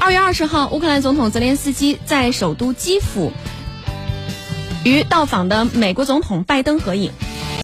二月二十号乌克兰总统泽连斯基在首都基辅与到访的美国总统拜登合影。